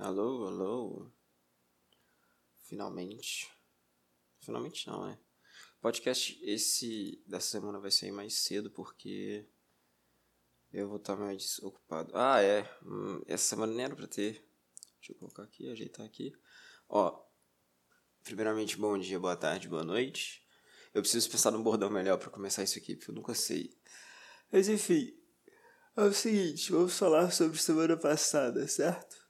Alô, alô. Finalmente. Finalmente não, né? Podcast esse dessa semana vai sair mais cedo porque eu vou estar mais ocupado. Ah, é. Hum, essa semana nem era pra ter. Deixa eu colocar aqui, ajeitar aqui. Ó, primeiramente, bom dia, boa tarde, boa noite. Eu preciso pensar num bordão melhor para começar isso aqui, porque eu nunca sei. Mas enfim, é o seguinte, vamos falar sobre semana passada, certo?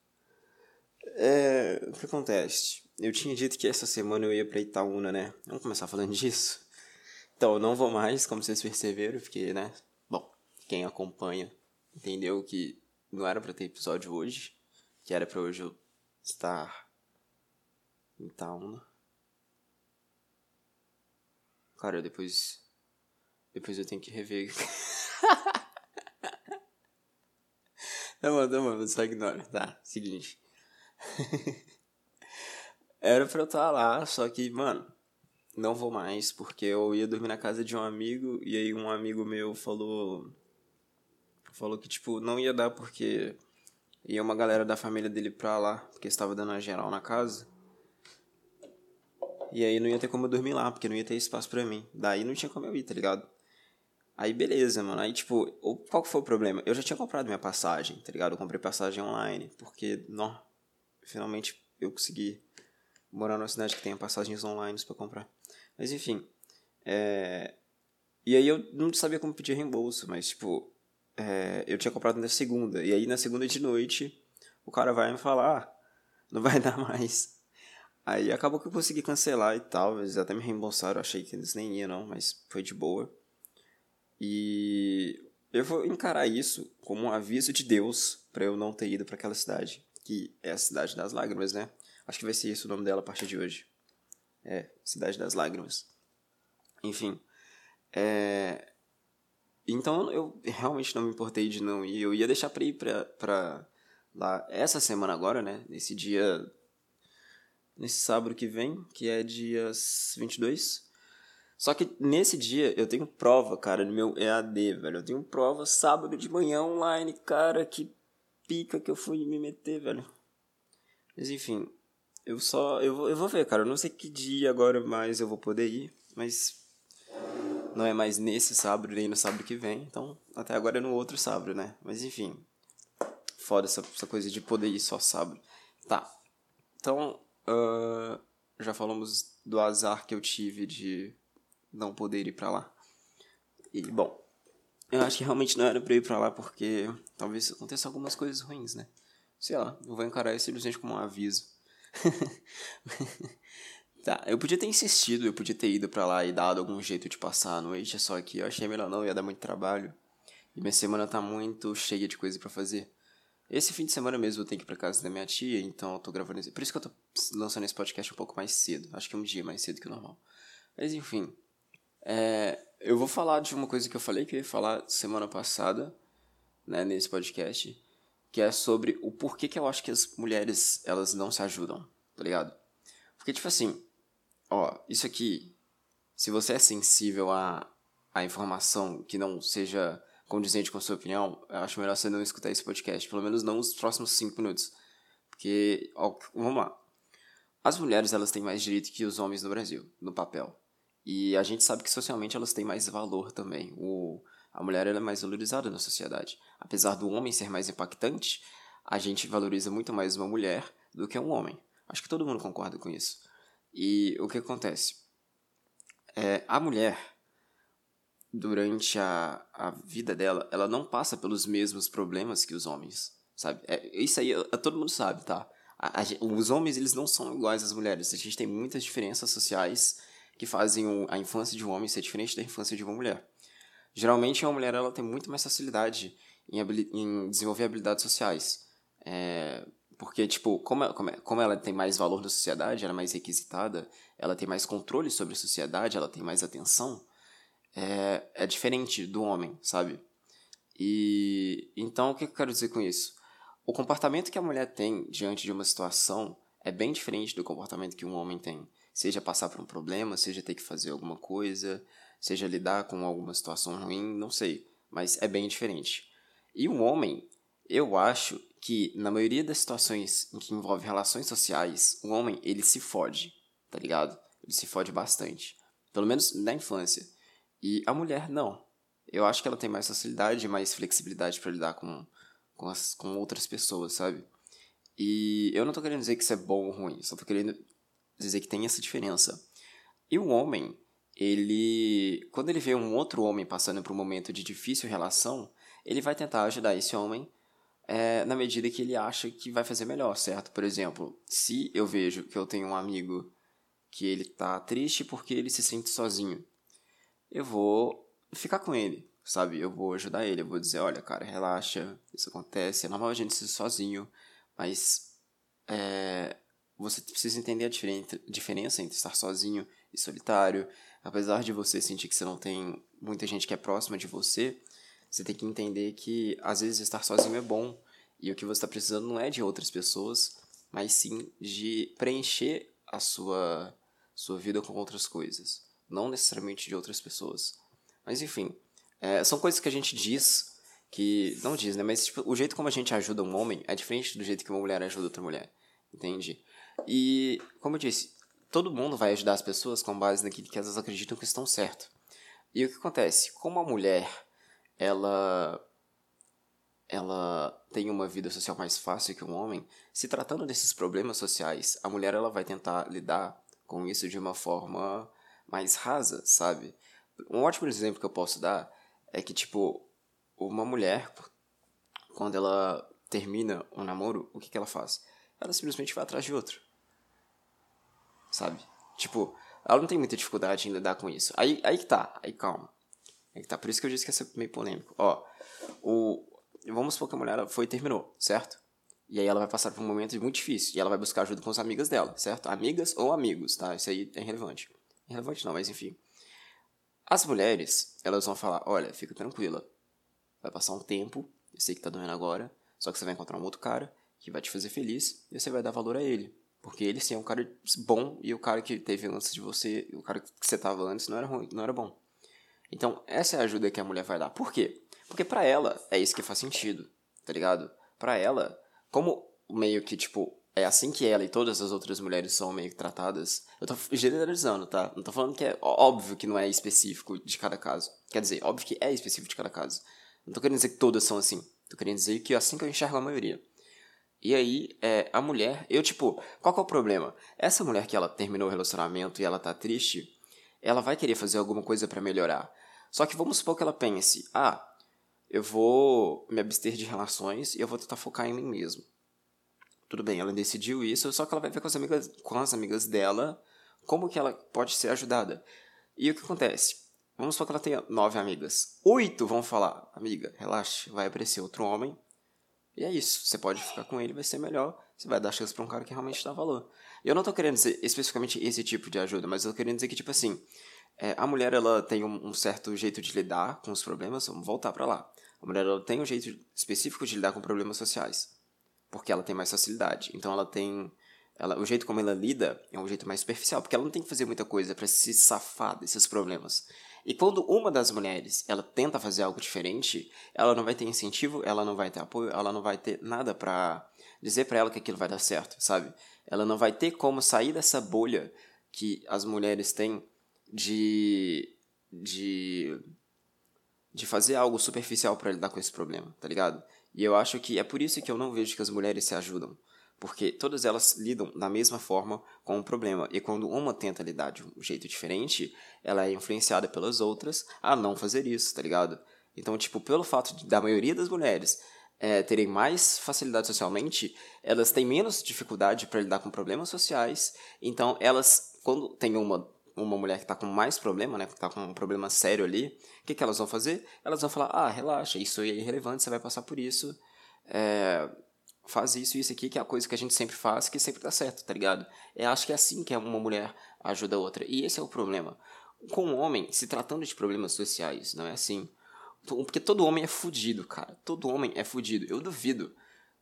É, o que acontece? Eu tinha dito que essa semana eu ia pra Itaúna, né? Vamos começar falando disso? Então, eu não vou mais, como vocês perceberam, porque, né? Bom, quem acompanha entendeu que não era pra ter episódio hoje, que era pra hoje eu estar em Itaúna. Cara, depois. Depois eu tenho que rever. tá bom, tá bom, só ignora. Tá, seguinte. Era pra eu estar lá, só que, mano, não vou mais, porque eu ia dormir na casa de um amigo, e aí um amigo meu falou. Falou que, tipo, não ia dar porque ia uma galera da família dele pra lá, porque estava dando a geral na casa. E aí não ia ter como eu dormir lá, porque não ia ter espaço pra mim. Daí não tinha como eu ir, tá ligado? Aí beleza, mano. Aí, tipo, qual que foi o problema? Eu já tinha comprado minha passagem, tá ligado? Eu comprei passagem online, porque, não, finalmente eu consegui morar numa cidade que tenha passagens online para comprar. Mas enfim, é... E aí eu não sabia como pedir reembolso, mas, tipo, é... eu tinha comprado na segunda. E aí na segunda de noite, o cara vai me falar, ah, não vai dar mais. Aí acabou que eu consegui cancelar e tal, eles até me reembolsaram, achei que eles nem iam não, mas foi de boa. E eu vou encarar isso como um aviso de Deus para eu não ter ido para aquela cidade, que é a cidade das lágrimas, né? Acho que vai ser esse o nome dela a partir de hoje. É, Cidade das Lágrimas. Enfim. É... Então eu realmente não me importei de não ir. Eu ia deixar pra ir pra, pra lá essa semana agora, né? Nesse dia nesse sábado que vem, que é dia 22. Só que nesse dia eu tenho prova, cara, no meu EAD, velho. Eu tenho prova sábado de manhã online, cara, que pica que eu fui me meter, velho. Mas enfim, eu só. Eu vou, eu vou ver, cara. Eu não sei que dia agora mais eu vou poder ir, mas. Não é mais nesse sábado, nem no sábado que vem. Então, até agora é no outro sábado, né? Mas enfim. Foda essa, essa coisa de poder ir só sábado. Tá. Então, Uh, já falamos do azar que eu tive de não poder ir para lá. E, bom, eu acho que realmente não era pra ir pra lá porque talvez aconteça algumas coisas ruins, né? Sei lá, eu vou encarar isso simplesmente como um aviso. tá, eu podia ter insistido, eu podia ter ido para lá e dado algum jeito de passar a noite, só que eu achei melhor não, ia dar muito trabalho. E minha semana tá muito cheia de coisa para fazer. Esse fim de semana mesmo eu tenho que ir pra casa da minha tia, então eu tô gravando esse. Por isso que eu tô lançando esse podcast um pouco mais cedo. Acho que é um dia mais cedo que o normal. Mas enfim. É, eu vou falar de uma coisa que eu falei que eu ia falar semana passada, né, nesse podcast, que é sobre o porquê que eu acho que as mulheres, elas não se ajudam, tá ligado? Porque, tipo assim, ó, isso aqui, se você é sensível a, a informação que não seja condizente com a sua opinião, eu acho melhor você não escutar esse podcast, pelo menos não os próximos cinco minutos. Porque, ó, vamos lá. As mulheres, elas têm mais direito que os homens no Brasil, no papel. E a gente sabe que socialmente elas têm mais valor também. O, a mulher é mais valorizada na sociedade. Apesar do homem ser mais impactante, a gente valoriza muito mais uma mulher do que um homem. Acho que todo mundo concorda com isso. E o que acontece? É, a mulher, durante a, a vida dela, ela não passa pelos mesmos problemas que os homens, sabe? É, isso aí todo mundo sabe, tá? A, a, os homens, eles não são iguais às mulheres. A gente tem muitas diferenças sociais que fazem a infância de um homem ser diferente da infância de uma mulher. Geralmente, uma mulher ela tem muito mais facilidade em, em desenvolver habilidades sociais. É, porque, tipo, como ela, como ela tem mais valor na sociedade, ela é mais requisitada, ela tem mais controle sobre a sociedade, ela tem mais atenção, é, é diferente do homem, sabe? E então o que eu quero dizer com isso? O comportamento que a mulher tem diante de uma situação é bem diferente do comportamento que um homem tem. Seja passar por um problema, seja ter que fazer alguma coisa, seja lidar com alguma situação ruim, não sei, mas é bem diferente. E um homem, eu acho que na maioria das situações em que envolve relações sociais, o homem, ele se fode, tá ligado? Ele se fode bastante. Pelo menos na infância. E a mulher, não. Eu acho que ela tem mais facilidade, mais flexibilidade para lidar com, com, as, com outras pessoas, sabe? E eu não tô querendo dizer que isso é bom ou ruim, só tô querendo dizer que tem essa diferença. E o homem, ele. Quando ele vê um outro homem passando por um momento de difícil relação, ele vai tentar ajudar esse homem é, na medida que ele acha que vai fazer melhor, certo? Por exemplo, se eu vejo que eu tenho um amigo que ele tá triste porque ele se sente sozinho, eu vou ficar com ele, sabe? Eu vou ajudar ele, eu vou dizer, olha, cara, relaxa, isso acontece, é normal a gente ser sozinho, mas é, você precisa entender a diferença entre estar sozinho e solitário. Apesar de você sentir que você não tem muita gente que é próxima de você, você tem que entender que às vezes estar sozinho é bom e o que você está precisando não é de outras pessoas, mas sim de preencher a sua, sua vida com outras coisas, não necessariamente de outras pessoas. Mas enfim, é, são coisas que a gente diz que. Não diz, né? Mas tipo, o jeito como a gente ajuda um homem é diferente do jeito que uma mulher ajuda outra mulher. Entende? E, como eu disse, todo mundo vai ajudar as pessoas com base naquilo que elas acreditam que estão certo. E o que acontece? Como a mulher ela ela tem uma vida social mais fácil que um homem, se tratando desses problemas sociais, a mulher ela vai tentar lidar com isso de uma forma mais rasa, sabe? Um ótimo exemplo que eu posso dar é que tipo uma mulher quando ela termina um namoro, o que, que ela faz? Ela simplesmente vai atrás de outro. Sabe? Tipo, ela não tem muita dificuldade em lidar com isso. Aí, aí que tá, aí calma. É que tá, por isso que eu disse que ia ser meio polêmico. Ó, o, vamos supor que a mulher foi e terminou, certo? E aí ela vai passar por um momento muito difícil. E ela vai buscar ajuda com as amigas dela, certo? Amigas ou amigos, tá? Isso aí é irrelevante. Irrelevante não, mas enfim. As mulheres, elas vão falar, olha, fica tranquila. Vai passar um tempo, eu sei que tá doendo agora, só que você vai encontrar um outro cara que vai te fazer feliz e você vai dar valor a ele. Porque ele sim é um cara bom e o cara que teve antes de você, o cara que você tava antes não era ruim, não era bom. Então, essa é a ajuda que a mulher vai dar. Por quê? Porque para ela é isso que faz sentido, tá ligado? Para ela, como meio que, tipo, é assim que ela e todas as outras mulheres são meio que tratadas. Eu tô generalizando, tá? Não tô falando que é óbvio que não é específico de cada caso. Quer dizer, óbvio que é específico de cada caso. Não tô querendo dizer que todas são assim. Tô querendo dizer que é assim que eu enxergo a maioria. E aí, é, a mulher, eu tipo, qual que é o problema? Essa mulher que ela terminou o relacionamento e ela tá triste, ela vai querer fazer alguma coisa para melhorar. Só que vamos supor que ela pense: ah, eu vou me abster de relações e eu vou tentar focar em mim mesmo. Tudo bem, ela decidiu isso, só que ela vai ver com as amigas, com as amigas dela como que ela pode ser ajudada. E o que acontece? Vamos supor que ela tenha nove amigas. Oito vão falar, amiga, relaxe, vai aparecer outro homem. E é isso, você pode ficar com ele, vai ser melhor. Você vai dar chance pra um cara que realmente dá valor. E eu não tô querendo dizer especificamente esse tipo de ajuda, mas eu tô querendo dizer que, tipo assim, é, a mulher ela tem um, um, certo jeito de lidar com os problemas, vamos voltar para lá. A mulher ela tem um jeito específico de lidar com problemas sociais, porque ela tem mais facilidade. Então ela tem, ela, o jeito como ela lida é um jeito mais superficial, porque ela não tem que fazer muita coisa para se safar desses problemas. E quando uma das mulheres ela tenta fazer algo diferente, ela não vai ter incentivo, ela não vai ter apoio, ela não vai ter nada para dizer para ela que aquilo vai dar certo, sabe? Ela não vai ter como sair dessa bolha que as mulheres têm de de de fazer algo superficial para lidar com esse problema, tá ligado? E eu acho que é por isso que eu não vejo que as mulheres se ajudam, porque todas elas lidam da mesma forma com o problema, e quando uma tenta lidar de um jeito diferente, ela é influenciada pelas outras a não fazer isso, tá ligado? Então, tipo, pelo fato de, da maioria das mulheres é, terem mais facilidade socialmente, elas têm menos dificuldade para lidar com problemas sociais, então elas, quando tem uma uma mulher que está com mais problema, né, que está com um problema sério ali, o que, que elas vão fazer? Elas vão falar, ah, relaxa, isso é irrelevante, você vai passar por isso, é, faz isso e isso aqui, que é a coisa que a gente sempre faz, que sempre dá certo, tá ligado? Eu acho que é assim que uma mulher ajuda a outra, e esse é o problema. Com o um homem, se tratando de problemas sociais, não é assim. Porque todo homem é fudido, cara. Todo homem é fudido. Eu duvido.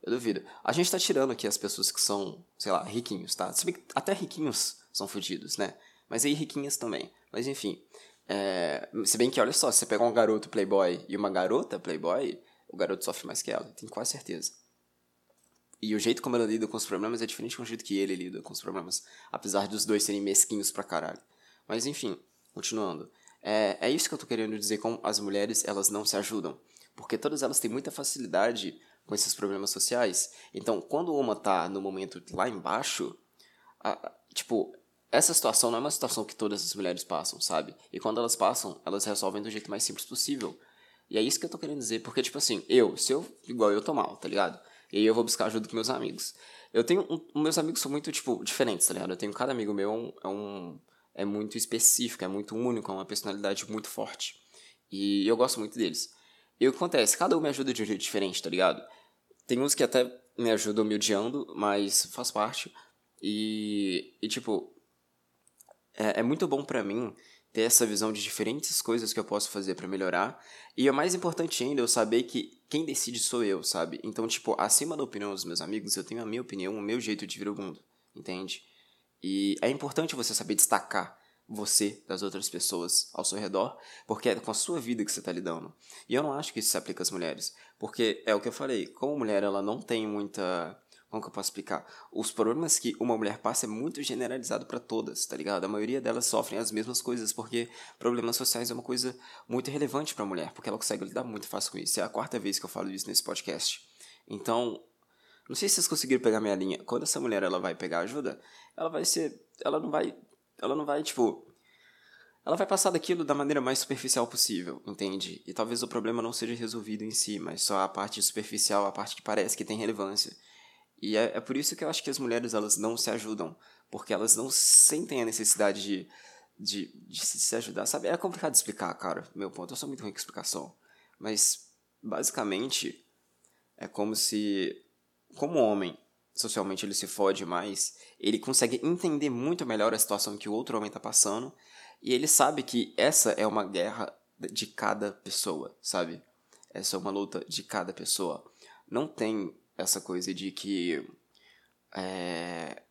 Eu duvido. A gente tá tirando aqui as pessoas que são, sei lá, riquinhos, tá? Até riquinhos são fudidos, né? Mas aí riquinhas também. Mas enfim. É, se bem que, olha só, se você pegar um garoto playboy e uma garota playboy, o garoto sofre mais que ela, tenho quase certeza. E o jeito como ela lida com os problemas é diferente do jeito que ele lida com os problemas. Apesar dos dois serem mesquinhos pra caralho. Mas enfim, continuando. É, é isso que eu tô querendo dizer com as mulheres, elas não se ajudam. Porque todas elas têm muita facilidade com esses problemas sociais. Então, quando uma tá no momento lá embaixo, a, tipo, essa situação não é uma situação que todas as mulheres passam, sabe? E quando elas passam, elas resolvem do jeito mais simples possível. E é isso que eu tô querendo dizer, porque, tipo assim, eu, se eu, igual eu tô mal, tá ligado? E aí eu vou buscar ajuda com meus amigos. Eu tenho, um, meus amigos são muito, tipo, diferentes, tá ligado? Eu tenho cada amigo meu, é um, é um, é muito específico, é muito único, é uma personalidade muito forte. E eu gosto muito deles. E o que acontece? Cada um me ajuda de um jeito diferente, tá ligado? Tem uns que até me ajudam me odiando, mas faz parte. E, e tipo, é, é muito bom para mim ter essa visão de diferentes coisas que eu posso fazer para melhorar. E é mais importante ainda eu saber que quem decide sou eu, sabe? Então, tipo, acima da opinião dos meus amigos, eu tenho a minha opinião, o meu jeito de ver o mundo, entende? E é importante você saber destacar você das outras pessoas ao seu redor, porque é com a sua vida que você está lidando. E eu não acho que isso se aplica às mulheres, porque é o que eu falei, como mulher ela não tem muita como que eu posso explicar? Os problemas que uma mulher passa é muito generalizado para todas, tá ligado? A maioria delas sofrem as mesmas coisas, porque problemas sociais é uma coisa muito relevante para a mulher, porque ela consegue lidar muito fácil com isso. É a quarta vez que eu falo isso nesse podcast. Então, não sei se vocês conseguiram pegar minha linha. Quando essa mulher ela vai pegar ajuda, ela vai ser, ela não vai, ela não vai tipo, ela vai passar daquilo da maneira mais superficial possível, entende? E talvez o problema não seja resolvido em si, mas só a parte superficial, a parte que parece que tem relevância. E é, é por isso que eu acho que as mulheres elas não se ajudam, porque elas não sentem a necessidade de, de, de se ajudar, sabe? É complicado explicar, cara, meu ponto. Eu sou muito ruim com explicação. Mas, basicamente, é como se, como homem, socialmente ele se fode mais, ele consegue entender muito melhor a situação que o outro homem está passando, e ele sabe que essa é uma guerra de cada pessoa, sabe? Essa é uma luta de cada pessoa. Não tem essa coisa de que é,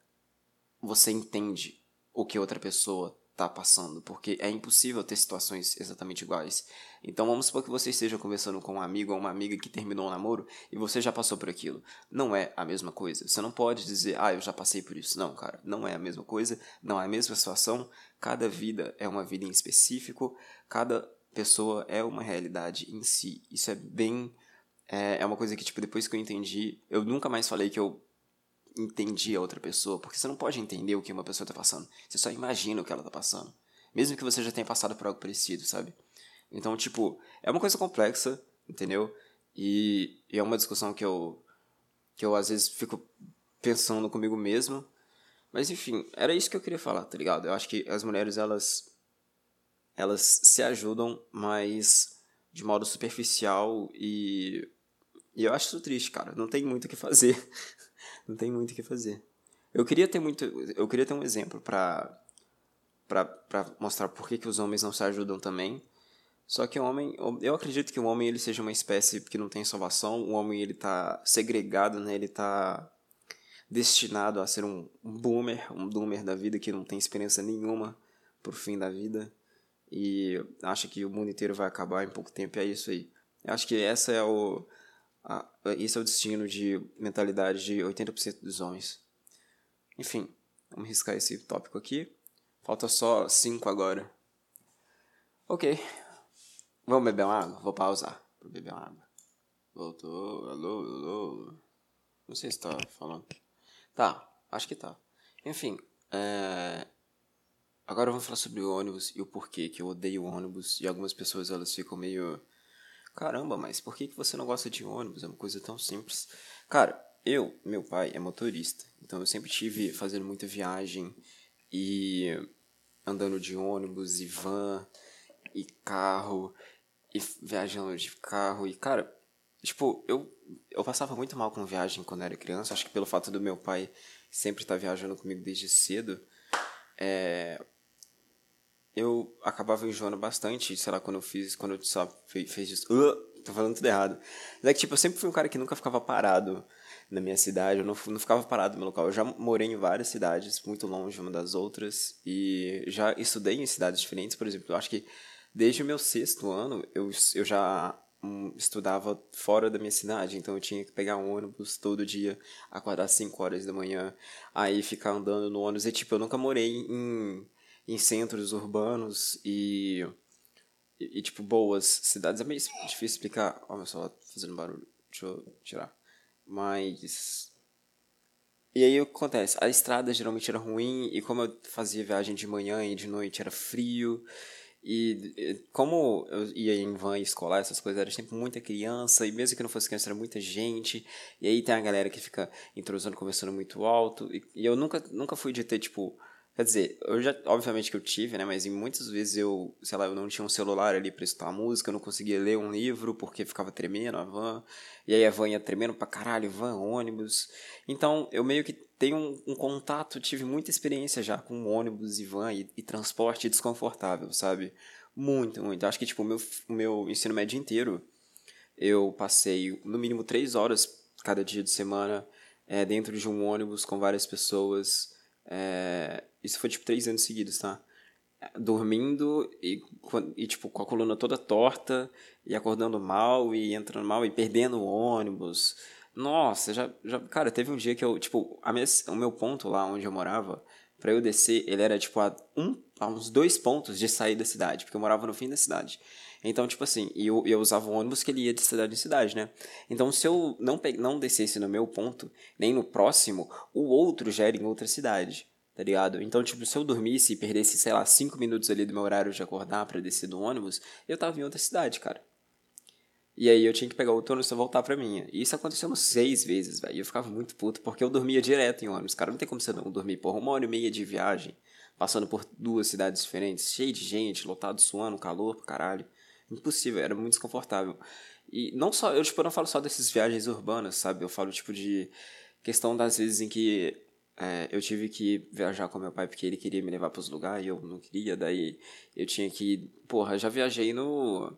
você entende o que outra pessoa está passando, porque é impossível ter situações exatamente iguais. Então vamos supor que você esteja conversando com um amigo ou uma amiga que terminou um namoro e você já passou por aquilo. Não é a mesma coisa. Você não pode dizer, ah, eu já passei por isso. Não, cara, não é a mesma coisa, não é a mesma situação. Cada vida é uma vida em específico, cada pessoa é uma realidade em si. Isso é bem é, é uma coisa que, tipo, depois que eu entendi, eu nunca mais falei que eu entendi a outra pessoa, porque você não pode entender o que uma pessoa tá passando. Você só imagina o que ela tá passando. Mesmo que você já tenha passado por algo parecido, sabe? Então, tipo, é uma coisa complexa, entendeu? E, e é uma discussão que eu, que eu às vezes fico pensando comigo mesmo. Mas enfim, era isso que eu queria falar, tá ligado? Eu acho que as mulheres, elas, elas se ajudam, mas de modo superficial e e eu acho isso triste, cara. Não tem muito o que fazer. não tem muito o que fazer. Eu queria ter muito. Eu queria ter um exemplo pra, pra mostrar por que, que os homens não se ajudam também. Só que o homem. Eu acredito que o homem ele seja uma espécie que não tem salvação. O homem ele tá segregado, né? Ele tá destinado a ser um boomer, um doomer da vida que não tem experiência nenhuma pro fim da vida. E acha que o mundo inteiro vai acabar em pouco tempo. É isso aí. Eu acho que essa é o ah, esse é o destino de mentalidade de 80% dos homens. Enfim, vamos riscar esse tópico aqui. Falta só 5 agora. Ok. Vamos beber uma água? Vou pausar para beber uma água. Voltou. Alô, alô. Não sei se tá falando. Tá, acho que tá. Enfim, é... agora vamos falar sobre o ônibus e o porquê que eu odeio ônibus. E algumas pessoas elas ficam meio Caramba, mas por que, que você não gosta de ônibus? É uma coisa tão simples. Cara, eu, meu pai é motorista, então eu sempre tive fazendo muita viagem e andando de ônibus e van e carro e viajando de carro e cara, tipo, eu eu passava muito mal com viagem quando era criança, acho que pelo fato do meu pai sempre estar tá viajando comigo desde cedo, é, eu acabava enjoando bastante, sei lá, quando eu fiz, quando eu só fez isso. Uh, tô falando tudo errado. Mas é que, tipo, eu sempre fui um cara que nunca ficava parado na minha cidade, eu não, não ficava parado no meu local. Eu já morei em várias cidades, muito longe uma das outras, e já estudei em cidades diferentes, por exemplo. Eu acho que desde o meu sexto ano, eu, eu já um, estudava fora da minha cidade, então eu tinha que pegar um ônibus todo dia, acordar às 5 horas da manhã, aí ficar andando no ônibus. E tipo, eu nunca morei em, em centros urbanos e, e, e tipo, boas cidades. É meio difícil explicar. Olha só, fazendo barulho. Deixa eu tirar. Mas. E aí o que acontece? A estrada geralmente era ruim, e como eu fazia viagem de manhã e de noite era frio, e como eu ia em van escolar, essas coisas, era sempre muita criança, e mesmo que não fosse criança, era muita gente. E aí tem a galera que fica intrusando, conversando muito alto. E, e, eu nunca, nunca fui de ter, tipo. Quer dizer, eu já, obviamente que eu tive, né? Mas em muitas vezes eu, sei lá, eu não tinha um celular ali pra escutar música, eu não conseguia ler um livro porque ficava tremendo a van. E aí a van ia tremendo pra caralho, van, ônibus. Então eu meio que tenho um, um, contato, tive muita experiência já com ônibus e van e, e transporte desconfortável, sabe? Muito, muito. Acho que, tipo, o meu, o meu ensino médio inteiro, eu passei no mínimo três horas cada dia de semana é, dentro de um ônibus com várias pessoas. É, isso foi, tipo, três anos seguidos, tá? Dormindo e, e, tipo, com a coluna toda torta e acordando mal e entrando mal e perdendo o ônibus nossa, já, já. Cara, teve um dia que eu. Tipo, a minha, o meu ponto lá onde eu morava, para eu descer, ele era tipo a, um, a uns dois pontos de sair da cidade, porque eu morava no fim da cidade. Então, tipo assim, eu, eu usava o ônibus que ele ia de cidade em cidade, né? Então, se eu não, pe não descesse no meu ponto, nem no próximo, o outro já era em outra cidade, tá ligado? Então, tipo, se eu dormisse e perdesse, sei lá, cinco minutos ali do meu horário de acordar para descer do ônibus, eu tava em outra cidade, cara. E aí eu tinha que pegar o ônibus e voltar pra minha. E isso aconteceu umas seis vezes, velho. E eu ficava muito puto, porque eu dormia direto em ônibus. Cara, não tem como você não dormir, porra, uma hora e meia de viagem, passando por duas cidades diferentes, cheio de gente, lotado, suando, calor pro caralho. Impossível, era muito desconfortável. E não só, eu tipo, não falo só dessas viagens urbanas, sabe? Eu falo, tipo, de questão das vezes em que é, eu tive que viajar com meu pai porque ele queria me levar pros lugares e eu não queria, daí eu tinha que. Porra, já viajei no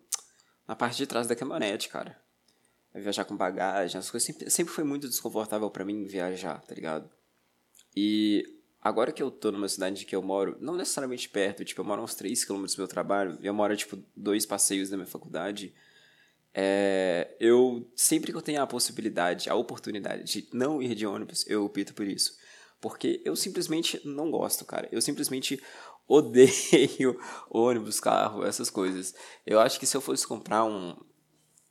na parte de trás da caminhonete, cara. Viajar com bagagem, as coisas sempre, sempre foi muito desconfortável para mim viajar, tá ligado? E agora que eu tô numa cidade que eu moro, não necessariamente perto, tipo, eu moro uns 3 km do meu trabalho, eu moro, tipo, dois passeios da minha faculdade, é, eu, sempre que eu tenho a possibilidade, a oportunidade de não ir de ônibus, eu opto por isso. Porque eu simplesmente não gosto, cara. Eu simplesmente odeio ônibus, carro, essas coisas. Eu acho que se eu fosse comprar um,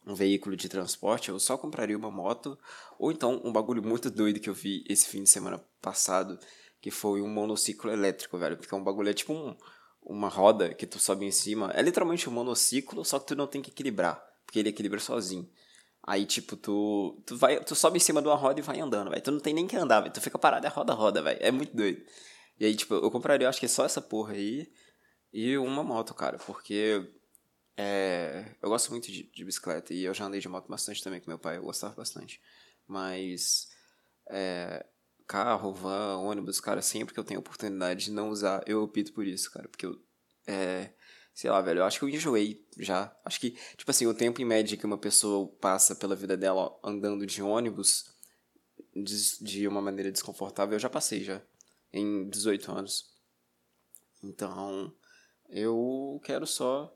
um veículo de transporte, eu só compraria uma moto, ou então um bagulho muito doido que eu vi esse fim de semana passado, que foi um monociclo elétrico, velho. Porque é um bagulho, é tipo um, uma roda que tu sobe em cima. É literalmente um monociclo, só que tu não tem que equilibrar, porque ele equilibra sozinho. Aí, tipo, tu, tu, vai, tu sobe em cima de uma roda e vai andando, velho. Tu não tem nem que andar, velho. Tu fica parado e roda, roda, velho. É muito doido. E aí, tipo, eu compraria, acho que só essa porra aí e uma moto, cara, porque é, eu gosto muito de, de, bicicleta e eu já andei de moto bastante também com meu pai, eu gostava bastante. Mas é, carro, van, ônibus, cara, sempre que eu tenho oportunidade de não usar, eu opto por isso, cara, porque eu. É, sei lá, velho, eu acho que eu enjoei já. Acho que, tipo assim, o tempo em média que uma pessoa passa pela vida dela andando de ônibus de, de uma maneira desconfortável, eu já passei já em 18 anos. Então, eu quero só.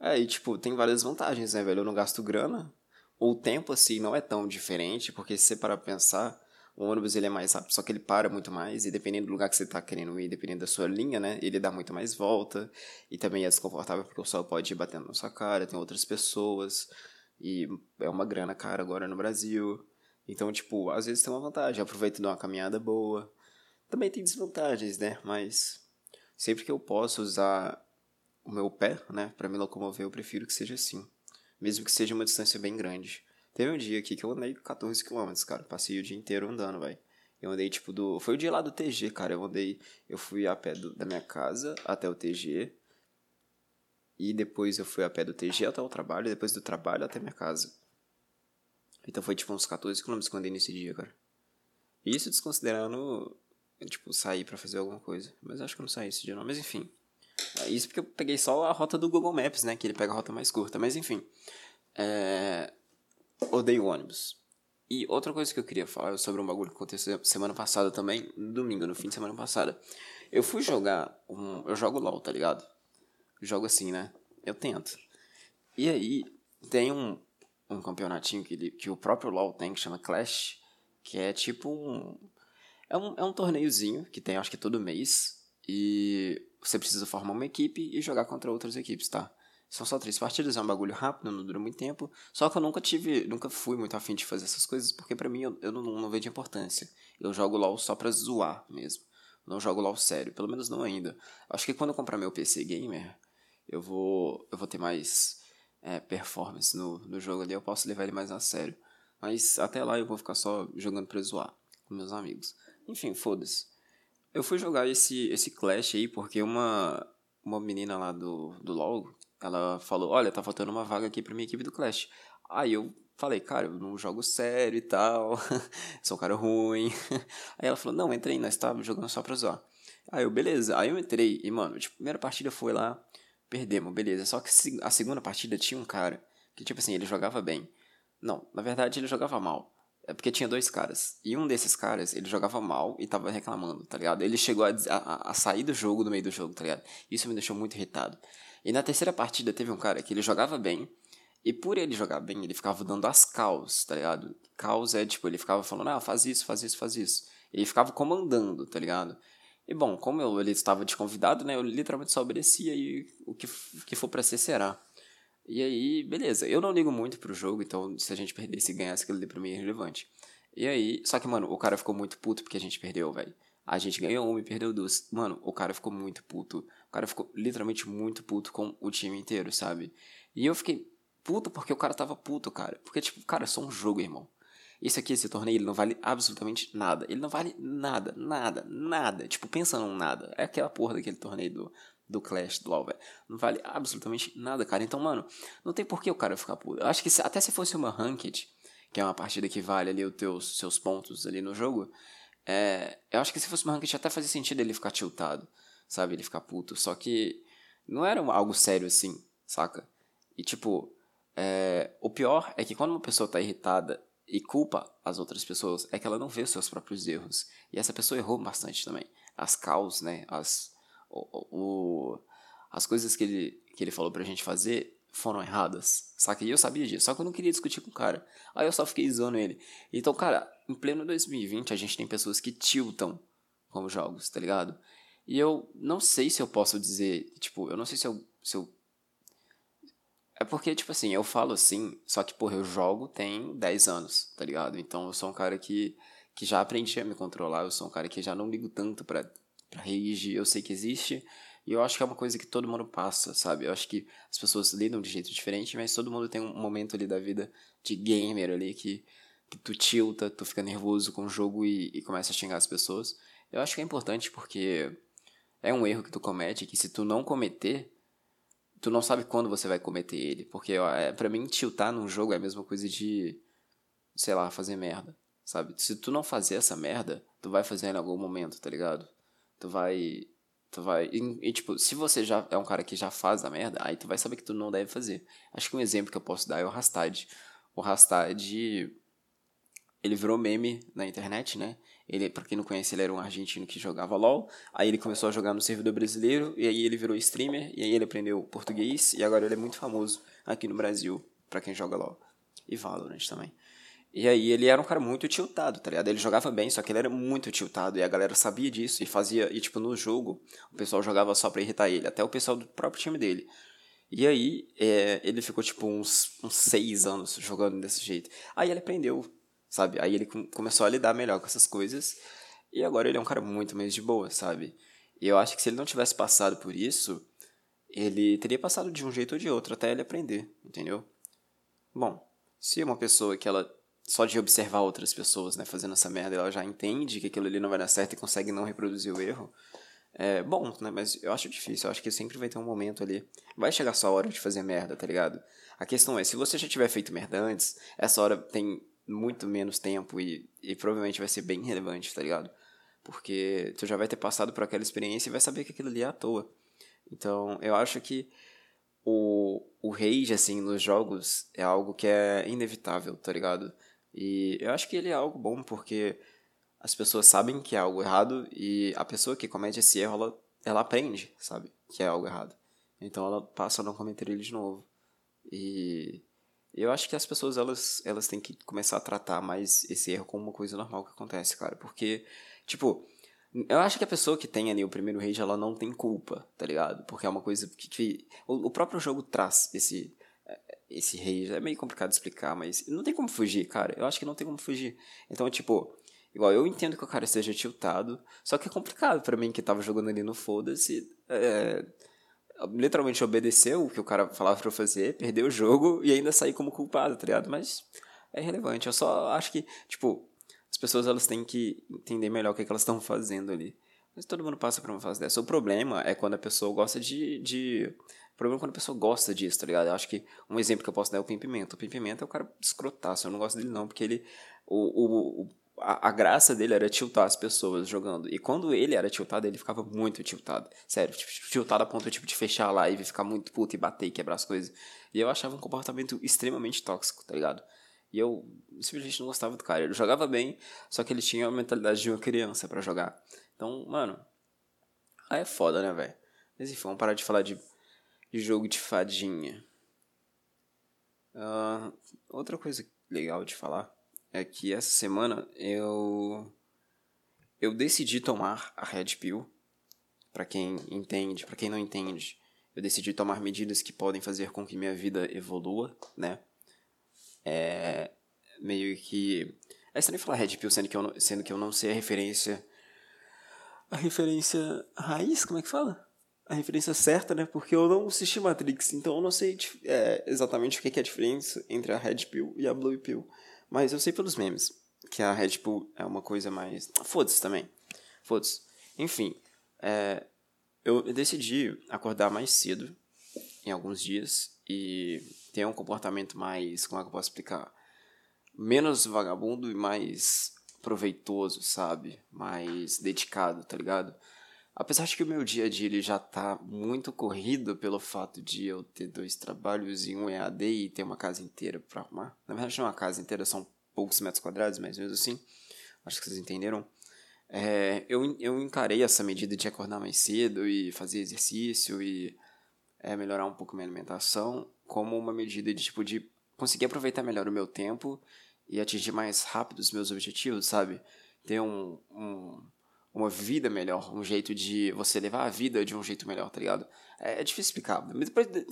É, e tipo, tem várias vantagens, né, velho? Eu não gasto grana. O tempo, assim, não é tão diferente, porque se você parar pra pensar, o ônibus ele é mais rápido, só que ele para muito mais, e dependendo do lugar que você tá querendo ir, dependendo da sua linha, né, ele dá muito mais volta, e também é desconfortável porque o sol pode ir batendo na sua cara, tem outras pessoas, e é uma grana cara agora no Brasil. Então, tipo, às vezes tem uma vantagem, aproveita de uma caminhada boa, também tem desvantagens, né? Mas sempre que eu posso usar o meu pé, né, para me locomover, eu prefiro que seja assim, mesmo que seja uma distância bem grande. Teve um dia aqui que eu andei 14 km, cara, passei o dia inteiro andando, vai. Eu andei tipo do, foi o dia lá do TG, cara, eu andei, eu fui a pé do, da minha casa até o TG. E depois eu fui a pé do TG até o trabalho, depois do trabalho até minha casa. Então foi tipo uns 14 km que eu andei nesse dia, cara. Isso desconsiderando tipo, sair para fazer alguma coisa. Mas acho que eu não saí esse dia não. Mas enfim. É isso porque eu peguei só a rota do Google Maps, né? Que ele pega a rota mais curta. Mas enfim. É... Odeio ônibus. E outra coisa que eu queria falar sobre um bagulho que aconteceu semana passada também, domingo, no fim de semana passada. Eu fui jogar um. Eu jogo LOL, tá ligado? Jogo assim, né? Eu tento. E aí, tem um, um campeonatinho que, ele, que o próprio LoL tem, que chama Clash, que é tipo um... É um, é um torneiozinho que tem, acho que todo mês, e você precisa formar uma equipe e jogar contra outras equipes, tá? São só três partidas, é um bagulho rápido, não dura muito tempo. Só que eu nunca tive, nunca fui muito afim de fazer essas coisas, porque para mim eu, eu não, não vejo importância. Eu jogo LOL só pra zoar mesmo. Não jogo LOL sério, pelo menos não ainda. Acho que quando eu comprar meu PC gamer, eu vou, eu vou ter mais é, performance no, no jogo ali, eu posso levar ele mais a sério. Mas até lá eu vou ficar só jogando pra zoar com meus amigos. Enfim, foda-se. Eu fui jogar esse, esse Clash aí porque uma, uma menina lá do, do LoL, ela falou, olha, tá faltando uma vaga aqui pra minha equipe do Clash. Aí eu falei, cara, eu não jogo sério e tal, sou um cara ruim. Aí ela falou, não, entrei, nós estávamos jogando só pra zoar. Aí eu, beleza. Aí eu entrei e, mano, tipo, a primeira partida foi lá, perdemos, beleza. Só que a segunda partida tinha um cara que, tipo assim, ele jogava bem. Não, na verdade ele jogava mal. É porque tinha dois caras. E um desses caras, ele jogava mal e tava reclamando, tá ligado? Ele chegou a, a, a sair do jogo no meio do jogo, tá ligado? Isso me deixou muito irritado. E na terceira partida teve um cara que ele jogava bem, e por ele jogar bem, ele ficava dando as caos, tá ligado? Caos é tipo, ele ficava falando, ah, faz isso, faz isso, faz isso. Ele ficava comandando, tá ligado? E bom, como eu, ele estava de convidado, né? Eu literalmente só obedecia e o que, o que for para ser será. E aí, beleza. Eu não ligo muito pro jogo, então se a gente perdesse e ganhasse aquilo ali pra mim é irrelevante. E aí, só que, mano, o cara ficou muito puto porque a gente perdeu, velho. A gente ganhou uma e perdeu duas. Mano, o cara ficou muito puto. Cara ficou literalmente muito puto com o time inteiro, sabe? E eu fiquei puto porque o cara tava puto, cara. Porque, tipo, cara, é só um jogo, irmão. Esse aqui, esse torneio, ele não vale absolutamente nada. Ele não vale nada, nada, nada. Tipo, pensa num nada. É aquela porra daquele torneio do, do Clash, do LoL, velho. Não vale absolutamente nada, cara. Então, mano, não tem por que o cara ficar puto. Eu acho que se, até se fosse uma Ranked, que é uma partida que vale ali os teus seus pontos ali no jogo, é, eu acho que se fosse uma ranked até fazia sentido ele ficar tiltado, sabe? Ele ficar puto. Só que não era algo sério assim, saca? E tipo, é, o pior é que quando uma pessoa tá irritada e culpa as outras pessoas, é que ela não vê os seus próprios erros. E essa pessoa errou bastante também. As causas, né? As, o, o, as coisas que ele, que ele falou pra gente fazer foram erradas, saca? E eu sabia disso, só que eu não queria discutir com o cara. Aí eu só fiquei zoando ele. Então, cara, em pleno 2020 a gente tem pessoas que tiltam com os jogos, tá ligado? E eu não sei se eu posso dizer, tipo, eu não sei se eu, se eu é porque, tipo assim, eu falo assim, só que, porra, eu jogo tem 10 anos, tá ligado? Então eu sou um cara que, que já aprendi a me controlar, eu sou um cara que já não ligo tanto pra, pra rage, eu sei que existe, e eu acho que é uma coisa que todo mundo passa, sabe? Eu acho que as pessoas lidam de jeito diferente, mas todo mundo tem um momento ali da vida de gamer ali que, que tu tilta, tu fica nervoso com o jogo e, e começa a xingar as pessoas. Eu acho que é importante porque é um erro que tu comete que se tu não cometer, tu não sabe quando você vai cometer ele. Porque é, para mim, tiltar num jogo é a mesma coisa de, sei lá, fazer merda, sabe? Se tu não fazer essa merda, tu vai fazer em algum momento, tá ligado? Tu vai Tu vai. E, e, tipo, se você já é um cara que já faz a merda, aí tu vai saber que tu não deve fazer. Acho que um exemplo que eu posso dar é o Rastad. O Rastad. Ele virou meme na internet, né? Ele, pra quem não conhece, ele era um argentino que jogava LOL. Aí ele começou a jogar no servidor brasileiro. E aí ele virou streamer. E aí ele aprendeu português. E agora ele é muito famoso aqui no Brasil, para quem joga LOL. E Valorant também. E aí ele era um cara muito tiltado, tá ligado? Ele jogava bem, só que ele era muito tiltado e a galera sabia disso e fazia, e tipo, no jogo, o pessoal jogava só pra irritar ele, até o pessoal do próprio time dele. E aí é, ele ficou tipo uns, uns seis anos jogando desse jeito. Aí ele aprendeu, sabe? Aí ele começou a lidar melhor com essas coisas e agora ele é um cara muito mais de boa, sabe? E eu acho que se ele não tivesse passado por isso, ele teria passado de um jeito ou de outro até ele aprender, entendeu? Bom, se uma pessoa que ela só de observar outras pessoas, né, fazendo essa merda, ela já entende que aquilo ali não vai dar certo e consegue não reproduzir o erro. É bom, né, mas eu acho difícil, eu acho que sempre vai ter um momento ali. Vai chegar só a hora de fazer merda, tá ligado? A questão é, se você já tiver feito merda antes, essa hora tem muito menos tempo e, e provavelmente vai ser bem relevante, tá ligado? Porque tu já vai ter passado por aquela experiência e vai saber que aquilo ali é à toa. Então, eu acho que o, o rage, assim, nos jogos é algo que é inevitável, tá ligado? E eu acho que ele é algo bom porque as pessoas sabem que é algo errado e a pessoa que comete esse erro, ela, ela aprende, sabe? Que é algo errado. Então ela passa a não cometer ele de novo. E Eu acho que as pessoas, elas, elas têm que começar a tratar mais esse erro como uma coisa normal que acontece, cara. Porque, tipo, eu acho que a pessoa que tem ali o primeiro rage, ela não tem culpa, tá ligado? Porque é uma coisa que, que o, o próprio jogo traz esse esse rage. É meio complicado de explicar, mas não tem como fugir, cara. Eu acho que não tem como fugir. Então, tipo, igual eu entendo que o cara esteja tiltado, só que é complicado para mim que tava jogando ali no foda-se. É, literalmente obedeceu o que o cara falava pra eu fazer, perdeu o jogo e ainda sair como culpado, tá ligado? Mas é relevante. Eu só acho que, tipo, as pessoas elas têm que entender melhor o que, é que elas estão fazendo ali. Mas todo mundo passa por uma fase dessa. O problema é quando a pessoa gosta de, de o problema é quando a pessoa gosta disso, tá ligado? Eu acho que um exemplo que eu posso dar é o Pim Pimenta. O Pim Pimenta é o cara escrotaço, eu não gosto dele não, porque ele. O, o, a, graça dele era tiltar as pessoas jogando. E quando ele era tiltado, ele ficava muito tiltado. Sério, tipo, tiltado a ponto tipo, de fechar a live, ficar muito puto e bater e quebrar as coisas. E eu achava um comportamento extremamente tóxico, tá ligado? E eu simplesmente não gostava do cara. Ele jogava bem, só que ele tinha a mentalidade de uma criança para jogar. Então, mano. Aí é foda, né, velho? Mas enfim, vamos parar de falar de de jogo de fadinha. Uh, outra coisa legal de falar é que essa semana eu eu decidi tomar a Red Pill. Para quem entende, para quem não entende, eu decidi tomar medidas que podem fazer com que minha vida evolua, né? É meio que é estranho falar Red Pill sendo que eu não, sendo que eu não sei a referência a referência raiz, como é que fala? a referência certa, né? Porque eu não assisti Matrix, então eu não sei é, exatamente o que é a diferença entre a Red Pill e a Blue Pill. Mas eu sei pelos memes que a Red Pill é uma coisa mais. Foda-se também. Foda-se. Enfim, é, eu decidi acordar mais cedo em alguns dias e ter um comportamento mais. Como é que eu posso explicar? Menos vagabundo e mais proveitoso, sabe? Mais dedicado, tá ligado? Apesar de que o meu dia a dia ele já tá muito corrido pelo fato de eu ter dois trabalhos e um EAD e ter uma casa inteira para arrumar. Na verdade, não é uma casa inteira, são poucos metros quadrados, mas mesmo assim, acho que vocês entenderam. É, eu, eu encarei essa medida de acordar mais cedo e fazer exercício e é, melhorar um pouco minha alimentação como uma medida de tipo de conseguir aproveitar melhor o meu tempo e atingir mais rápido os meus objetivos, sabe? Ter um, um uma vida melhor, um jeito de você levar a vida de um jeito melhor, tá ligado? É, é difícil explicar.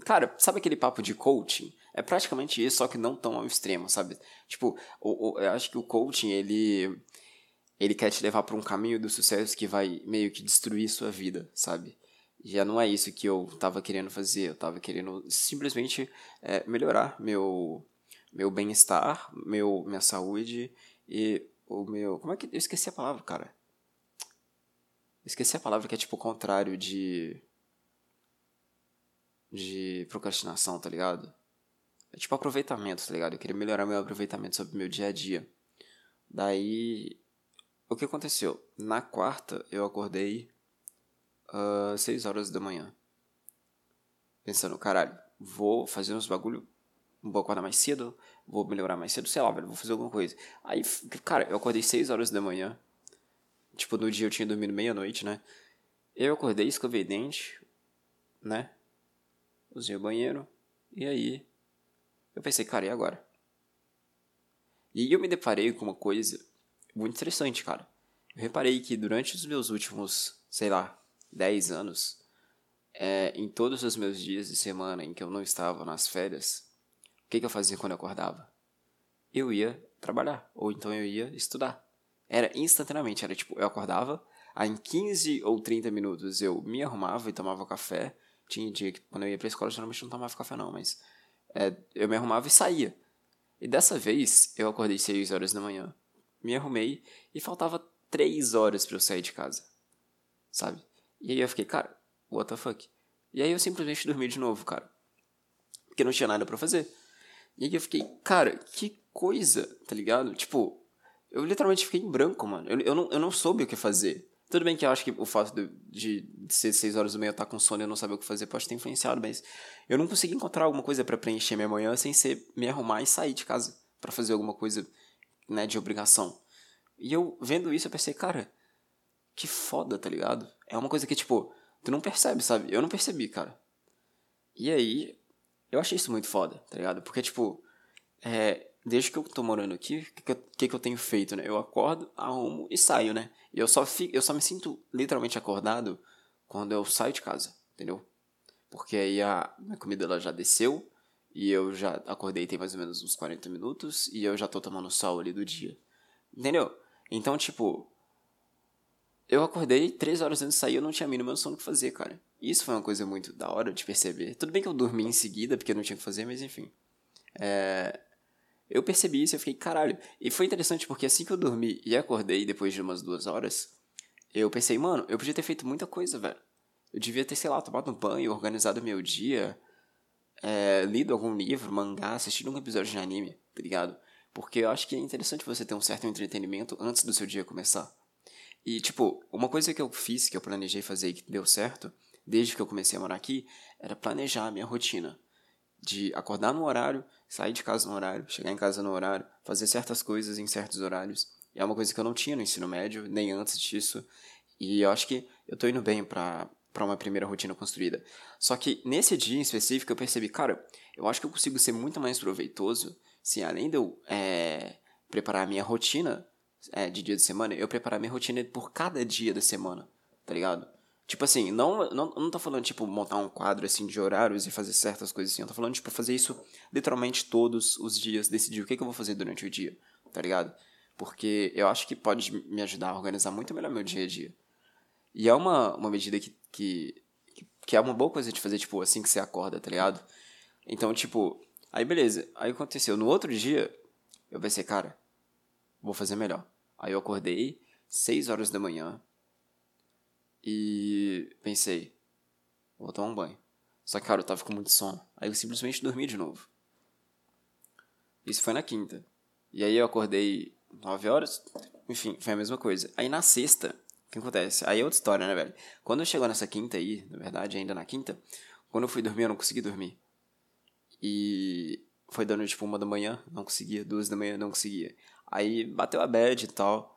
Cara, sabe aquele papo de coaching? É praticamente isso, só que não tão ao extremo, sabe? Tipo, o, o, eu acho que o coaching, ele ele quer te levar para um caminho do sucesso que vai meio que destruir sua vida, sabe? Já não é isso que eu tava querendo fazer, eu tava querendo simplesmente é, melhorar meu meu bem-estar, meu minha saúde e o meu, como é que eu esqueci a palavra, cara? Esqueci a palavra que é tipo o contrário de. De procrastinação, tá ligado? É tipo aproveitamento, tá ligado? Eu queria melhorar meu aproveitamento sobre meu dia a dia. Daí. O que aconteceu? Na quarta eu acordei uh, 6 horas da manhã. Pensando, caralho, vou fazer uns bagulho. Vou acordar mais cedo, vou melhorar mais cedo, sei lá, velho, vou fazer alguma coisa. Aí, cara, eu acordei 6 horas da manhã Tipo, no dia eu tinha dormido meia-noite, né? Eu acordei, escovei dente, né? Usei o banheiro. E aí, eu pensei, cara, e agora? E eu me deparei com uma coisa muito interessante, cara. Eu reparei que durante os meus últimos, sei lá, 10 anos, é, em todos os meus dias de semana em que eu não estava nas férias, o que, que eu fazia quando eu acordava? Eu ia trabalhar, ou então eu ia estudar. Era instantaneamente, era tipo, eu acordava, aí em 15 ou 30 minutos eu me arrumava e tomava café. Tinha dia que quando eu ia pra escola, geralmente não tomava café não, mas é, eu me arrumava e saía. E dessa vez eu acordei 6 horas da manhã, me arrumei e faltava 3 horas para eu sair de casa. Sabe? E aí eu fiquei, cara, what the fuck? E aí eu simplesmente dormi de novo, cara. Porque não tinha nada para fazer. E aí eu fiquei, cara, que coisa, tá ligado? Tipo, eu literalmente fiquei em branco, mano. Eu, eu, não, eu não soube o que fazer. Tudo bem que eu acho que o fato de, de, de ser 6 horas da manhã eu estar com sono e não saber o que fazer pode ter influenciado, mas eu não consegui encontrar alguma coisa para preencher minha manhã sem ser me arrumar e sair de casa para fazer alguma coisa, né, de obrigação. E eu vendo isso eu pensei, cara, que foda, tá ligado? É uma coisa que, tipo, tu não percebe, sabe? Eu não percebi, cara. E aí, eu achei isso muito foda, tá ligado? Porque, tipo, é, desde que eu tô morando aqui, o que, que, que, eu tenho feito, né? Eu acordo, arrumo e saio, né? E eu só, fico, eu só me sinto literalmente acordado quando eu saio de casa, entendeu? Porque aí a minha comida ela já desceu e eu já acordei tem mais ou menos uns 40 minutos e eu já tô tomando sol ali do dia. Entendeu? Então, tipo, eu acordei três horas antes de sair eu não tinha a mínima noção do que fazer, cara. Isso foi uma coisa muito da hora de perceber. Tudo bem que eu dormi em seguida porque eu não tinha o que fazer, mas enfim. É, eu percebi isso e fiquei, caralho. E foi interessante porque assim que eu dormi e acordei depois de umas duas horas, eu pensei, mano, eu podia ter feito muita coisa, velho. Eu devia ter, sei lá, tomado um banho, organizado meu dia, é, lido algum livro, mangá, assistido um episódio de anime, tá ligado? Porque eu acho que é interessante você ter um certo entretenimento antes do seu dia começar. E, tipo, uma coisa que eu fiz, que eu planejei fazer e que deu certo, desde que eu comecei a morar aqui, era planejar a minha rotina de acordar no horário, sair de casa no horário, chegar em casa no horário, fazer certas coisas em certos horários. E é uma coisa que eu não tinha no ensino médio, nem antes disso. E eu acho que eu tô indo bem pra, pra uma primeira rotina construída. Só que nesse dia em específico eu percebi, cara, eu acho que eu consigo ser muito mais proveitoso se além de eu é, preparar a minha rotina é, de dia de semana, eu preparar minha rotina por cada dia da semana, tá ligado? Tipo assim, não, não, não tô falando, tipo, montar um quadro, assim, de horários e fazer certas coisas assim. Eu tô falando, tipo, fazer isso literalmente todos os dias, decidir o que, que eu vou fazer durante o dia, tá ligado? Porque eu acho que pode me ajudar a organizar muito melhor meu dia a dia. E é uma, uma medida que, que, que é uma boa coisa de fazer, tipo, assim que você acorda, tá ligado? Então, tipo, aí beleza. Aí aconteceu. No outro dia, eu pensei, cara, vou fazer melhor. Aí eu acordei, 6 horas da manhã, e pensei, vou tomar um banho. Só que, cara, eu tava com muito sono. Aí eu simplesmente dormi de novo. Isso foi na quinta. E aí eu acordei 9 horas. Enfim, foi a mesma coisa. Aí na sexta, o que acontece? Aí é outra história, né, velho? Quando chegou nessa quinta aí, na verdade, ainda na quinta, quando eu fui dormir, eu não consegui dormir. E foi dando tipo uma da manhã, não conseguia, duas da manhã, não conseguia. Aí bateu a bad e tal.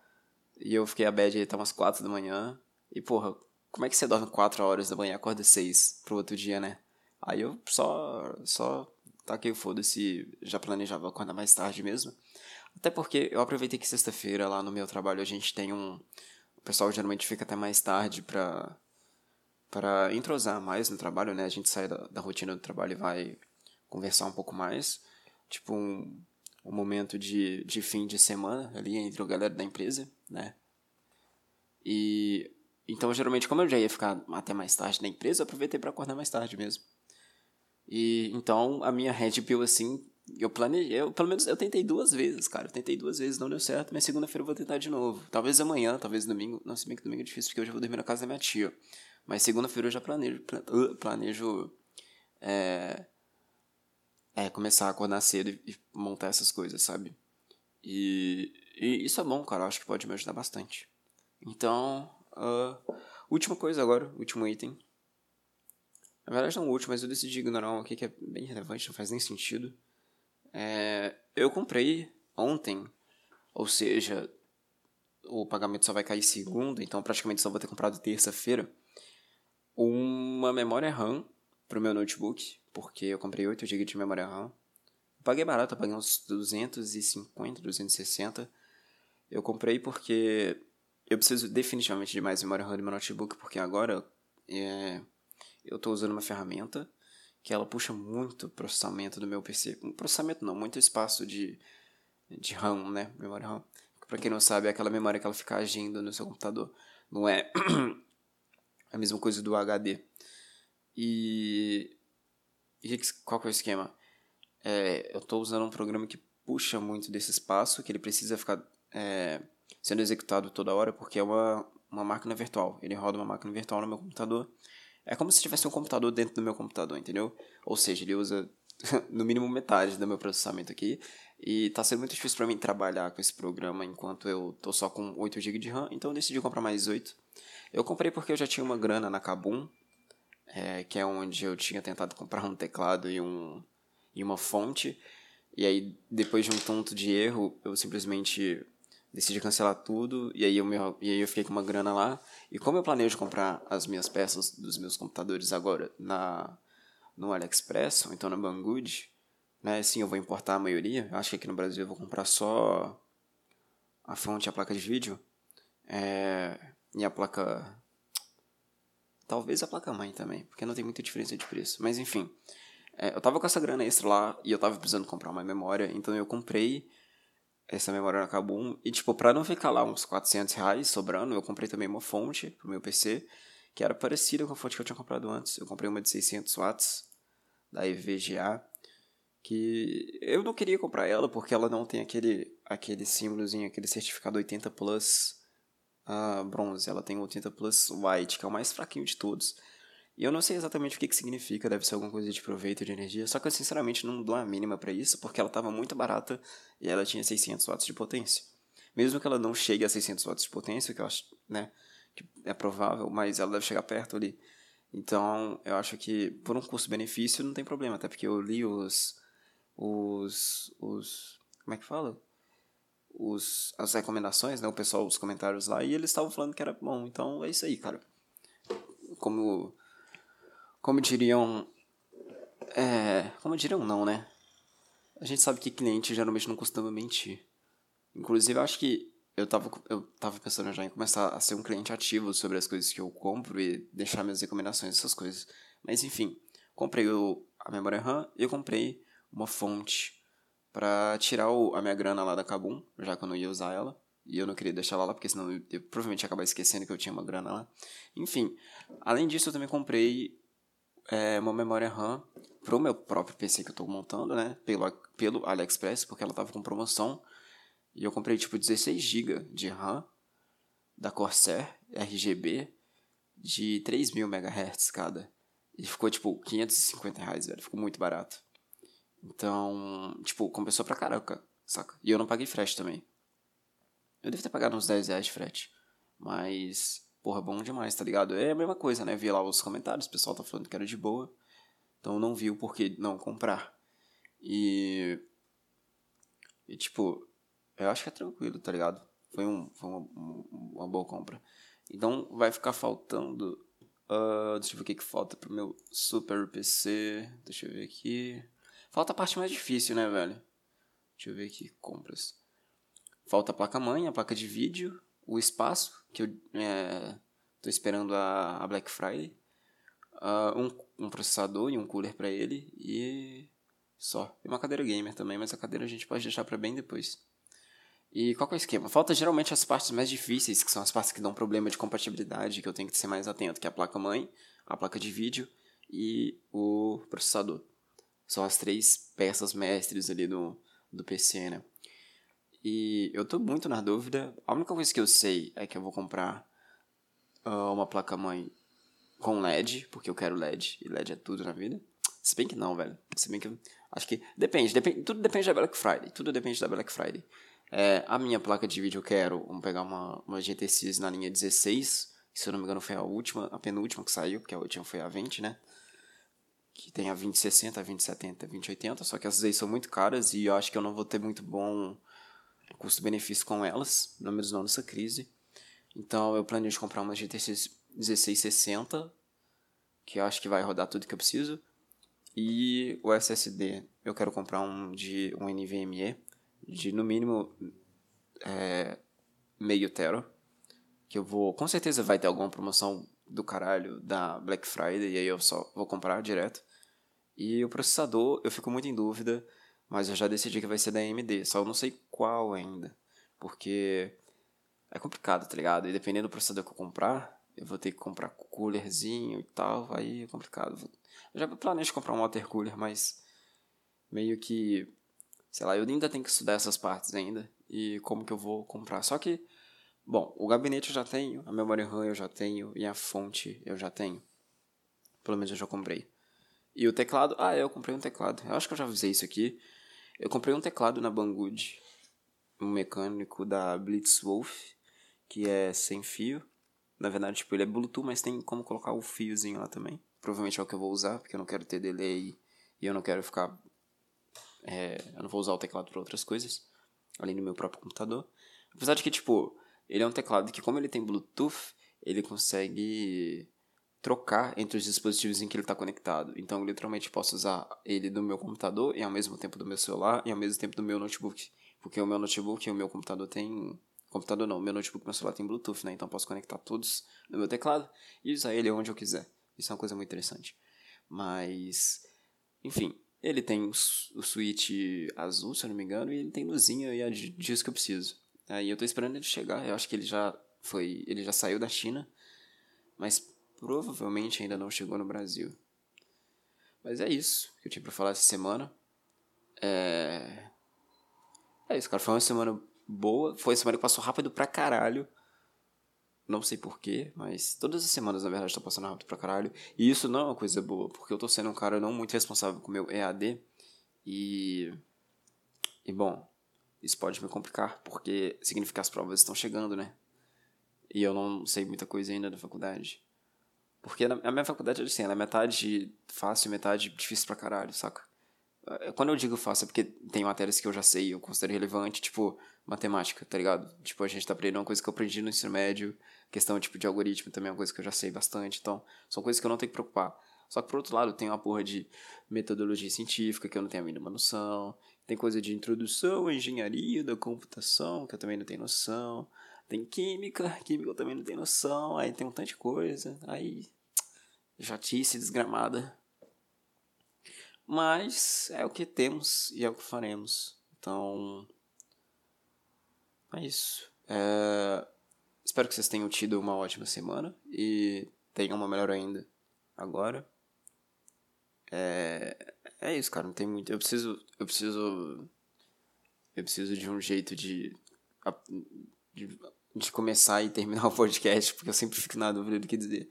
E eu fiquei a bad aí até umas quatro da manhã. E, porra, como é que você dorme 4 horas da manhã e acorda 6 pro outro dia, né? Aí eu só, só taquei o foda-se, já planejava acordar mais tarde mesmo. Até porque eu aproveitei que sexta-feira lá no meu trabalho a gente tem um. O pessoal geralmente fica até mais tarde pra, pra entrosar mais no trabalho, né? A gente sai da, da rotina do trabalho e vai conversar um pouco mais. Tipo um, um momento de, de fim de semana ali entre a galera da empresa, né? E então, geralmente, como eu já ia ficar até mais tarde na empresa, eu aproveitei para acordar mais tarde mesmo. E então, a minha Red Pill, assim, eu planejei, eu, pelo menos eu tentei duas vezes, cara. Eu tentei duas vezes, não deu certo, mas segunda-feira eu vou tentar de novo. Talvez amanhã, talvez domingo. Não, se bem que domingo é difícil, porque eu já vou dormir na casa da minha tia. Mas segunda-feira eu já planejo, uh, planejo é, é, começar a acordar cedo e, e montar essas coisas, sabe? E, e isso é bom, cara. Eu acho que pode me ajudar bastante. Então, Uh, última coisa agora, último item. Na verdade não o último, mas eu decidi ignorar um aqui que é bem relevante, não faz nem sentido. É, eu comprei ontem, ou seja, o pagamento só vai cair segunda, então praticamente só vou ter comprado terça-feira, uma memória RAM pro meu notebook, porque eu comprei 8 GB de memória RAM. Paguei barato, eu paguei uns 250, 260. Eu comprei porque eu preciso definitivamente de mais memória RAM no meu notebook, porque agora é, eu estou usando uma ferramenta que ela puxa muito processamento do meu PC. Processamento não, muito espaço de, de RAM, né? Memória RAM. Pra quem não sabe, é aquela memória que ela fica agindo no seu computador. Não é a mesma coisa do HD. E, e qual que é o esquema? É, eu estou usando um programa que puxa muito desse espaço, que ele precisa ficar é, sendo executado toda hora, porque é uma, uma máquina virtual. Ele roda uma máquina virtual no meu computador. É como se tivesse um computador dentro do meu computador, entendeu? Ou seja, ele usa no mínimo metade do meu processamento aqui. E tá sendo muito difícil para mim trabalhar com esse programa enquanto eu tô só com 8 GB de RAM, então eu decidi comprar mais 8. Eu comprei porque eu já tinha uma grana na Kabum, é, que é onde eu tinha tentado comprar um teclado e, um, e uma fonte. E aí, depois de um tanto de erro, eu simplesmente decidi cancelar tudo e aí, eu me, e aí eu fiquei com uma grana lá. E como eu planejo comprar as minhas peças dos meus computadores agora na no AliExpress ou então na Banggood, né? Sim, eu vou importar a maioria. Acho que aqui no Brasil eu vou comprar só a fonte e a placa de vídeo. É, e a placa. Talvez a placa mãe também, porque não tem muita diferença de preço. Mas enfim, é, eu tava com essa grana extra lá e eu tava precisando comprar uma memória, então eu comprei essa memória na Kabum. E tipo, pra não ficar lá uns 400 reais sobrando, eu comprei também uma fonte pro meu PC, que era parecida com a fonte que eu tinha comprado antes. Eu comprei uma de 600 watts, da EVGA, que eu não queria comprar ela porque ela não tem aquele, aquele símbolozinho, aquele certificado 80 Plus uh, bronze. Ela tem 80 Plus White, que é o mais fraquinho de todos. E eu não sei exatamente o que, que significa, deve ser alguma coisa de proveito de energia, só que eu sinceramente não dou a mínima para isso, porque ela estava muito barata e ela tinha 600 watts de potência. Mesmo que ela não chegue a 600 watts de potência, que eu acho, né, que é provável, mas ela deve chegar perto ali. Então, eu acho que por um custo-benefício não tem problema, até porque eu li os os os como é que fala? Os as recomendações, né, o pessoal os comentários lá e eles estavam falando que era bom. Então, é isso aí, cara. Como como diriam. É. Como diriam, não, né? A gente sabe que cliente geralmente não costuma mentir. Inclusive, eu acho que eu tava, eu tava pensando já em começar a ser um cliente ativo sobre as coisas que eu compro e deixar minhas recomendações, essas coisas. Mas enfim, comprei o, a memória RAM e eu comprei uma fonte para tirar o, a minha grana lá da Kabum, já que eu não ia usar ela. E eu não queria deixar ela lá, porque senão eu, eu provavelmente ia acabar esquecendo que eu tinha uma grana lá. Enfim, além disso, eu também comprei é, uma memória RAM pro meu próprio PC que eu tô montando, né? Pelo, pelo AliExpress, porque ela tava com promoção. E eu comprei tipo 16 GB de RAM da Corsair RGB de 3000 MHz cada. E ficou tipo 550 reais, velho. Ficou muito barato. Então, tipo, compensou pra caraca, saca? E eu não paguei frete também. Eu devo ter pagado uns 10 reais de frete. Mas porra, bom demais, tá ligado? É a mesma coisa, né? Vi lá os comentários, o pessoal tá falando que era de boa. Então não vi o porquê não comprar. E. E tipo, eu acho que é tranquilo, tá ligado? Foi, um, foi uma, uma boa compra. Então vai ficar faltando. Uh, deixa eu ver o que, que falta pro meu Super PC. Deixa eu ver aqui. Falta a parte mais difícil, né, velho? Deixa eu ver aqui. Compras. Falta a placa-mãe, a placa de vídeo, o espaço, que eu é, tô esperando a, a Black Friday, uh, um, um processador e um cooler para ele e só. E uma cadeira gamer também, mas a cadeira a gente pode deixar para bem depois. E qual é o esquema? Falta geralmente as partes mais difíceis, que são as partes que dão problema de compatibilidade, que eu tenho que ser mais atento, que é a placa-mãe, a placa de vídeo e o processador. São as três peças mestres ali do, do PC, né? E eu tô muito na dúvida. A única coisa que eu sei é que eu vou comprar uh, uma placa-mãe com LED, porque eu quero LED, e LED é tudo na vida. Se bem que não, velho. Se bem que acho que depende, depende, tudo depende da Black Friday, tudo depende da Black Friday. É, a minha placa de vídeo eu quero, vamos pegar uma, uma GTX na linha 16, que se eu não me engano foi a última, a penúltima que saiu, porque a última foi a 20, né? Que tem a 2060, a 2070, a 2080, só que essas aí são muito caras e eu acho que eu não vou ter muito bom custo-benefício com elas, pelo menos não nessa crise. Então eu planejo comprar uma GTX 1660, que eu acho que vai rodar tudo que eu preciso. E o SSD, eu quero comprar um de um NVMe de no mínimo é, meio tera. Que eu vou. Com certeza vai ter alguma promoção do caralho da Black Friday, e aí eu só vou comprar direto. E o processador, eu fico muito em dúvida mas eu já decidi que vai ser da AMD, só eu não sei qual ainda. Porque é complicado, tá ligado? E dependendo do processador que eu comprar, eu vou ter que comprar coolerzinho e tal, aí é complicado. Eu já planejo comprar um water cooler, mas meio que, sei lá, eu ainda tenho que estudar essas partes ainda e como que eu vou comprar. Só que, bom, o gabinete eu já tenho, a memória RAM eu já tenho e a fonte eu já tenho. Pelo menos eu já comprei. E o teclado, ah, eu comprei um teclado. Eu acho que eu já avisei isso aqui. Eu comprei um teclado na Banggood, um mecânico da Blitzwolf, que é sem fio. Na verdade, tipo, ele é Bluetooth, mas tem como colocar o fiozinho lá também. Provavelmente é o que eu vou usar, porque eu não quero ter delay e eu não quero ficar. É, eu não vou usar o teclado para outras coisas, além do meu próprio computador. Apesar de que, tipo, ele é um teclado que, como ele tem Bluetooth, ele consegue trocar entre os dispositivos em que ele está conectado. Então, eu literalmente posso usar ele do meu computador e ao mesmo tempo do meu celular e ao mesmo tempo do meu notebook. Porque o meu notebook e o meu computador tem. Computador não, meu notebook e meu celular tem Bluetooth, né? Então, eu posso conectar todos no meu teclado e usar ele onde eu quiser. Isso é uma coisa muito interessante. Mas. Enfim, ele tem o switch azul, se eu não me engano, e ele tem luzinha e é disso que eu preciso. Aí eu tô esperando ele chegar. Eu acho que ele já foi. Ele já saiu da China. Mas provavelmente ainda não chegou no Brasil. Mas é isso que eu tinha pra falar essa semana. É. É isso, cara. Foi uma semana boa. Foi uma semana que passou rápido pra caralho. Não sei porquê, mas todas as semanas, na verdade, estão passando rápido pra caralho. E isso não é uma coisa boa, porque eu tô sendo um cara não muito responsável com o meu EAD. E. E bom, isso pode me complicar, porque significa que as provas estão chegando, né? E eu não sei muita coisa ainda da faculdade. Porque a minha faculdade é assim, ela é metade fácil e metade difícil pra caralho, saca? É, quando eu digo fácil é porque tem matérias que eu já sei, eu considero relevante, tipo matemática, tá ligado? Tipo, a gente tá aprendendo uma coisa que eu aprendi no ensino médio, questão tipo de algoritmo também é uma coisa que eu já sei bastante, então são coisas que eu não tenho que preocupar. Só que por outro lado, tem uma porra de metodologia científica que eu não tenho a mínima noção, tem coisa de introdução à engenharia da computação que eu também não tenho noção. Tem química, química eu também não tenho noção, aí tem um tanto de coisa, aí jatice desgramada. Mas é o que temos e é o que faremos. Então, é isso. É... Espero que vocês tenham tido uma ótima semana e tenham uma melhor ainda agora. É, é isso, cara. Não tem muito. Eu preciso. Eu preciso. Eu preciso de um jeito de. de, de começar e terminar o podcast, porque eu sempre fico na dúvida do que dizer.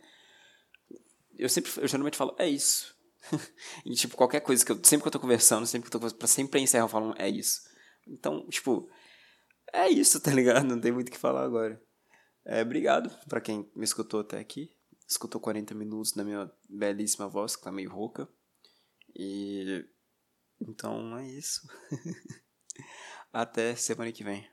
Eu sempre. Eu geralmente falo, é isso. e, tipo, qualquer coisa que eu. Sempre que eu tô conversando, sempre que eu tô. Pra sempre encerrar, eu falo, é isso. Então, tipo. É isso, tá ligado? Não tem muito o que falar agora. É, obrigado para quem me escutou até aqui. Escutou 40 minutos da minha belíssima voz, que tá meio rouca. E. Então é isso. Até semana que vem.